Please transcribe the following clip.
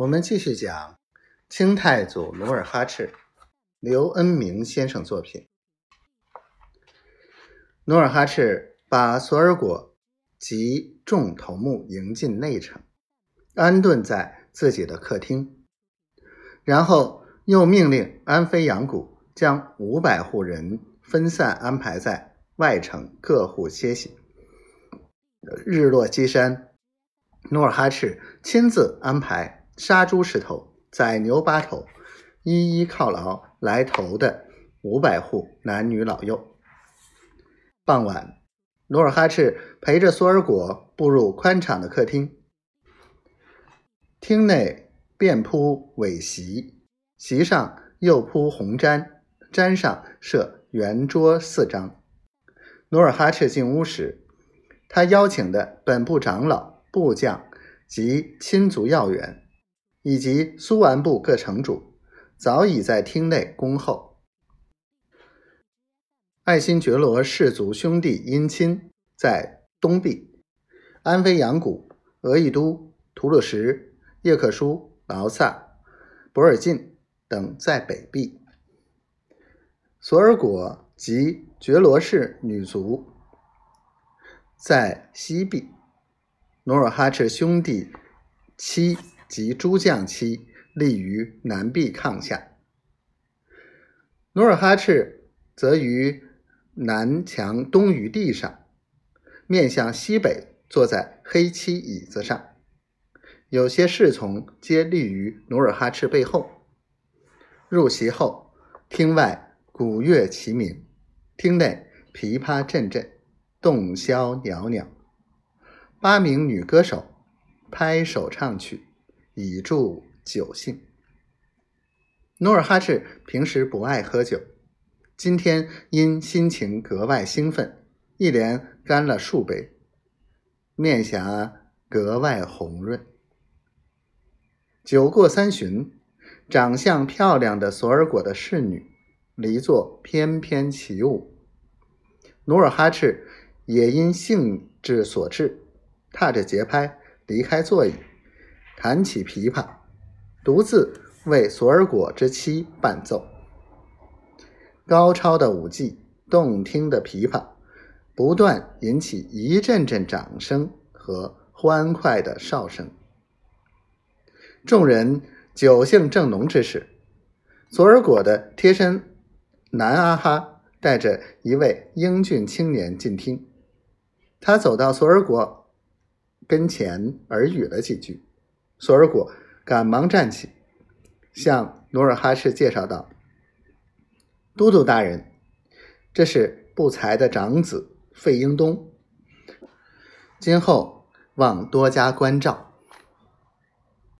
我们继续讲清太祖努尔哈赤，刘恩明先生作品。努尔哈赤把索尔果及众头目迎进内城，安顿在自己的客厅，然后又命令安飞扬谷将五百户人分散安排在外城各户歇息。日落西山，努尔哈赤亲自安排。杀猪十头，宰牛八头，一一犒劳来投的五百户男女老幼。傍晚，努尔哈赤陪着索尔果步入宽敞的客厅，厅内遍铺苇席，席上又铺红毡，毡上设圆桌四张。努尔哈赤进屋时，他邀请的本部长老、部将及亲族要员。以及苏完部各城主早已在厅内恭候。爱新觉罗氏族兄弟姻亲在东壁，安非扬谷、额亦都、吐鲁什、叶克舒、劳萨、博尔济等在北壁。索尔果及觉罗氏女族在西壁。努尔哈赤兄弟妻。及诸将妻立于南壁炕下，努尔哈赤则于南墙东隅地上，面向西北，坐在黑漆椅子上。有些侍从皆立于努尔哈赤背后。入席后，厅外鼓乐齐鸣，厅内琵琶阵阵，洞箫袅袅，八名女歌手拍手唱曲。以助酒兴。努尔哈赤平时不爱喝酒，今天因心情格外兴奋，一连干了数杯，面颊格外红润。酒过三巡，长相漂亮的索尔果的侍女离座翩翩起舞，努尔哈赤也因兴致所致，踏着节拍离开座椅。弹起琵琶，独自为索尔果之妻伴奏。高超的舞技，动听的琵琶，不断引起一阵阵掌声和欢快的哨声。众人酒兴正浓之时，索尔果的贴身男阿哈带着一位英俊青年进厅。他走到索尔果跟前，耳语了几句。索尔果赶忙站起，向努尔哈赤介绍道：“都督大人，这是不才的长子费英东，今后望多加关照。”